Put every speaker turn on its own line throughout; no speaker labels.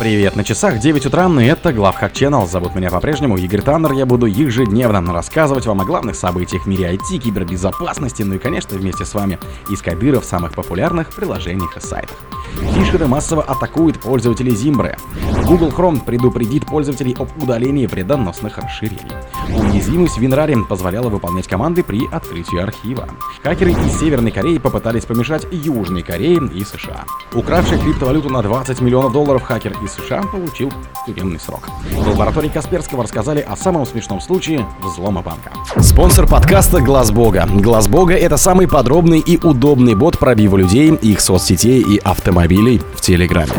Привет, на часах 9 утра, и это Главхак Channel. Зовут меня по-прежнему Игорь Таннер. Я буду ежедневно рассказывать вам о главных событиях в мире IT, кибербезопасности, ну и, конечно, вместе с вами из кабиров самых популярных приложениях и сайтах. Фишеры массово атакуют пользователей Зимбры. Google Chrome предупредит пользователей об удалении вредоносных расширений. Уязвимость в WinRAR позволяла выполнять команды при открытии архива. Хакеры из Северной Кореи попытались помешать Южной Корее и США. Укравший криптовалюту на 20 миллионов долларов хакер из США получил тюремный срок. В лаборатории Касперского рассказали о самом смешном случае взлома банка. Спонсор подкаста Глаз Бога. Глаз Бога это самый подробный и удобный бот пробива людей, их соцсетей и автомобилей в Телеграме.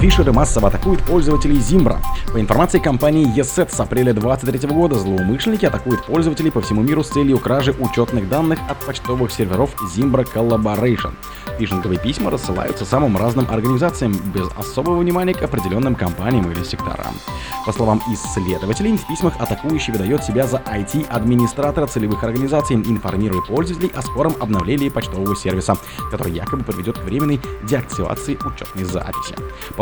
Фишеры массово атакуют пользователей Zimbra. По информации компании ESET с апреля 2023 года злоумышленники атакуют пользователей по всему миру с целью кражи учетных данных от почтовых серверов Zimbra Collaboration. Фишинговые письма рассылаются самым разным организациям без особого внимания к определенным компаниям или секторам. По словам исследователей, в письмах атакующий выдает себя за IT-администратора целевых организаций, информируя пользователей о скором обновлении почтового сервиса, который якобы подведет к временной деактивации учетной записи.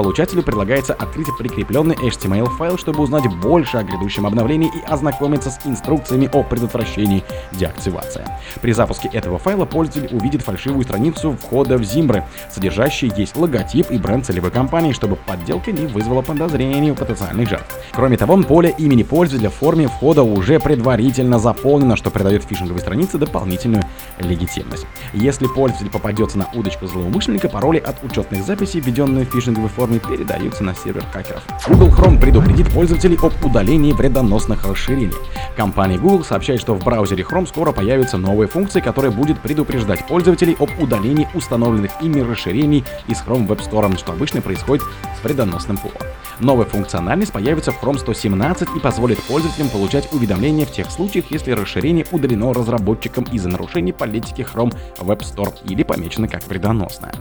Получателю предлагается открыть прикрепленный HTML-файл, чтобы узнать больше о грядущем обновлении и ознакомиться с инструкциями о предотвращении деактивации. При запуске этого файла пользователь увидит фальшивую страницу входа в Zimbra, содержащий есть логотип и бренд целевой компании, чтобы подделка не вызвала подозрений у потенциальных жертв. Кроме того, поле имени пользователя в форме входа уже предварительно заполнено, что придает фишинговой странице дополнительную легитимность. Если пользователь попадется на удочку злоумышленника, пароли от учетных записей, введенные в фишинговой форме, передаются на сервер хакеров. Google Chrome предупредит пользователей об удалении вредоносных расширений. Компания Google сообщает, что в браузере Chrome скоро появятся новые функции, которые будет предупреждать пользователей об удалении установленных ими расширений из Chrome Web Store, что обычно происходит с вредоносным пулом. Новая функциональность появится в Chrome 117 и позволит пользователям получать уведомления в тех случаях, если расширение удалено разработчиком из-за нарушений политики Chrome Web Store или помечено как вредоносное.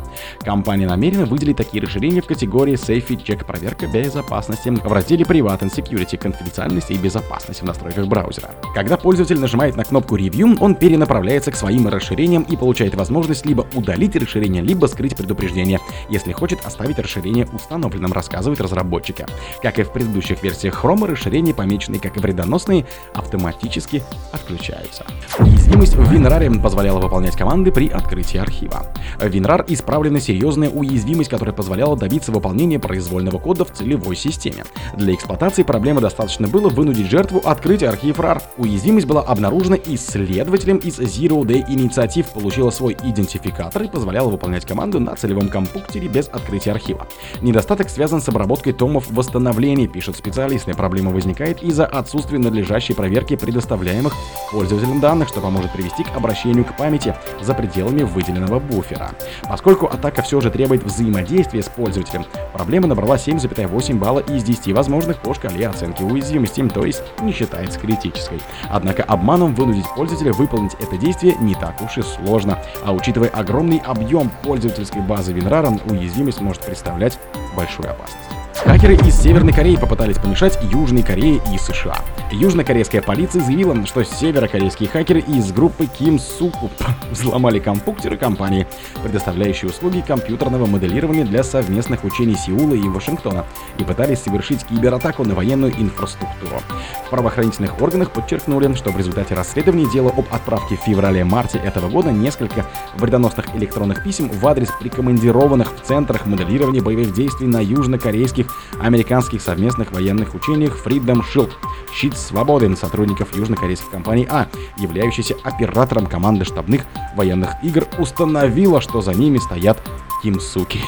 Компания намерена выделить такие расширения в категории Safety Check проверка безопасности в разделе Private and Security конфиденциальности и безопасности в настройках браузера. Когда пользователь нажимает на кнопку Review, он перенаправляется к своим расширениям и получает возможность либо удалить расширение, либо скрыть предупреждение, если хочет оставить расширение установленным, рассказывает разработчики. Как и в предыдущих версиях Chrome, расширения, помеченные как вредоносные, автоматически отключаются. Уязвимость в WinRAR позволяла выполнять команды при открытии архива. WinRAR исправлена серьезная уязвимость, которая позволяла добиться выполнения произвольного кода в целевой системе. Для эксплуатации проблемы достаточно было вынудить жертву открыть архив RAR. Уязвимость была обнаружена исследователем из Zero Day Initiative, получила свой идентификатор и позволяла выполнять команду на целевом компьютере без открытия архива. Недостаток связан с обработкой томов восстановления, пишут специалисты. Проблема возникает из-за отсутствия надлежащей проверки предоставляемых пользователям данных, что поможет привести к обращению к памяти за пределами выделенного буфера. Поскольку атака все же требует взаимодействия с пользователем, проблема набрала 7,8 балла из 10 возможных по шкале оценки уязвимости, то есть не считается критической. Однако обманом вынудить пользователя выполнить это действие не так уж и сложно, а учитывая огромный объем пользовательской базы WinRAR, уязвимость может представлять большую опасность. Хакеры из Северной Кореи попытались помешать Южной Корее и США. Южнокорейская полиция заявила, что северокорейские хакеры из группы Ким Суку взломали компьютеры компании, предоставляющие услуги компьютерного моделирования для совместных учений Сеула и Вашингтона, и пытались совершить кибератаку на военную инфраструктуру. В правоохранительных органах подчеркнули, что в результате расследования дела об отправке в феврале-марте этого года несколько вредоносных электронных писем в адрес прикомандированных в центрах моделирования боевых действий на южнокорейских американских совместных военных учениях Freedom Shield. Щит свободы сотрудников южнокорейской компании А, являющейся оператором команды штабных военных игр, установила, что за ними стоят Кимсуки.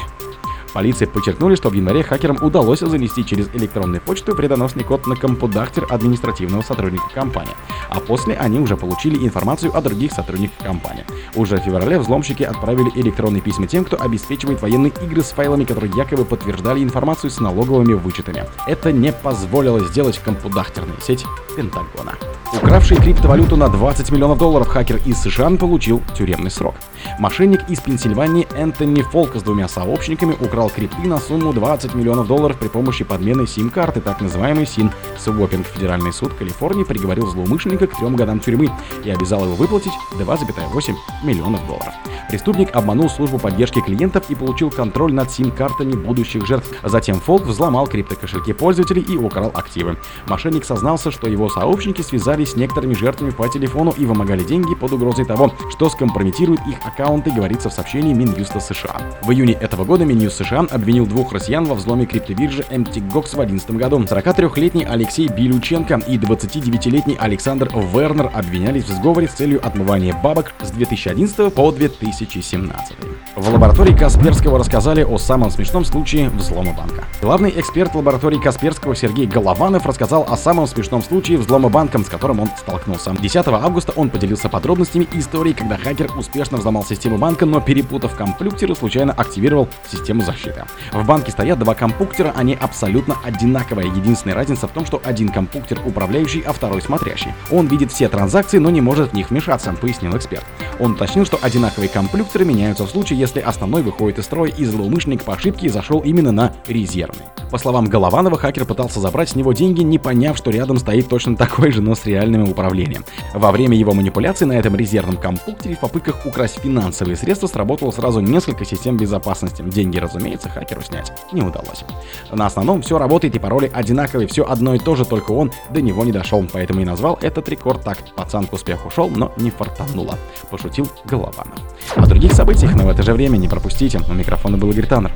Полиция подчеркнули, что в январе хакерам удалось занести через электронную почту предоносный код на компудактер административного сотрудника компании, а после они уже получили информацию о других сотрудниках компании. Уже в феврале взломщики отправили электронные письма тем, кто обеспечивает военные игры с файлами, которые якобы подтверждали информацию с налоговыми вычетами. Это не позволило сделать компудахтерную сеть Пентагона. Укравший криптовалюту на 20 миллионов долларов хакер из США получил тюремный срок. Мошенник из Пенсильвании Энтони Фолк с двумя сообщниками украл крипты на сумму 20 миллионов долларов при помощи подмены сим-карты, так называемый син-своппинг. Федеральный суд Калифорнии приговорил злоумышленника к трем годам тюрьмы и обязал его выплатить 2,8 миллионов долларов. Преступник обманул службу поддержки клиентов и получил контроль над сим-картами будущих жертв. Затем Фолк взломал криптокошельки пользователей и украл активы. Мошенник сознался, что его сообщники связались с некоторыми жертвами по телефону и вымогали деньги под угрозой того, что скомпрометирует их аккаунты, говорится в сообщении Минюста США. В июне этого года Минюст США обвинил двух россиян во взломе криптобиржи MTGOX в 2011 году. 43-летний Алексей Билюченко и 29-летний Александр Вернер обвинялись в сговоре с целью отмывания бабок с 2011 по 2017. В лаборатории Касперского рассказали о самом смешном случае взлома банка. Главный эксперт лаборатории Касперского Сергей Голованов рассказал о самом смешном случае взлома банка, с которым он столкнулся. 10 августа он поделился подробностями истории, когда хакер успешно взломал систему банка, но перепутав компьютеры, случайно активировал систему защиты. В банке стоят два компьютера, они абсолютно одинаковые. Единственная разница в том, что один компьютер управляющий, а второй смотрящий. Он видит все транзакции, но не может в них вмешаться, пояснил эксперт. Он уточнил, что одинаковые компьютеры меняются в случае, если основной выходит из строя и злоумышленник по ошибке зашел именно на резервный. По словам Голованова, хакер пытался забрать с него деньги, не поняв, что рядом стоит точно такой же, но с реальным управлением. Во время его манипуляций на этом резервном компьютере в попытках украсть финансовые средства сработало сразу несколько систем безопасности. Деньги, разумеется, хакеру снять не удалось. На основном все работает и пароли одинаковые, все одно и то же, только он до него не дошел, поэтому и назвал этот рекорд так. Пацан к успеху ушел, но не фартануло. Пошутил Голованов. О других событиях, но в это же время не пропустите. У микрофона был Игорь Таннер.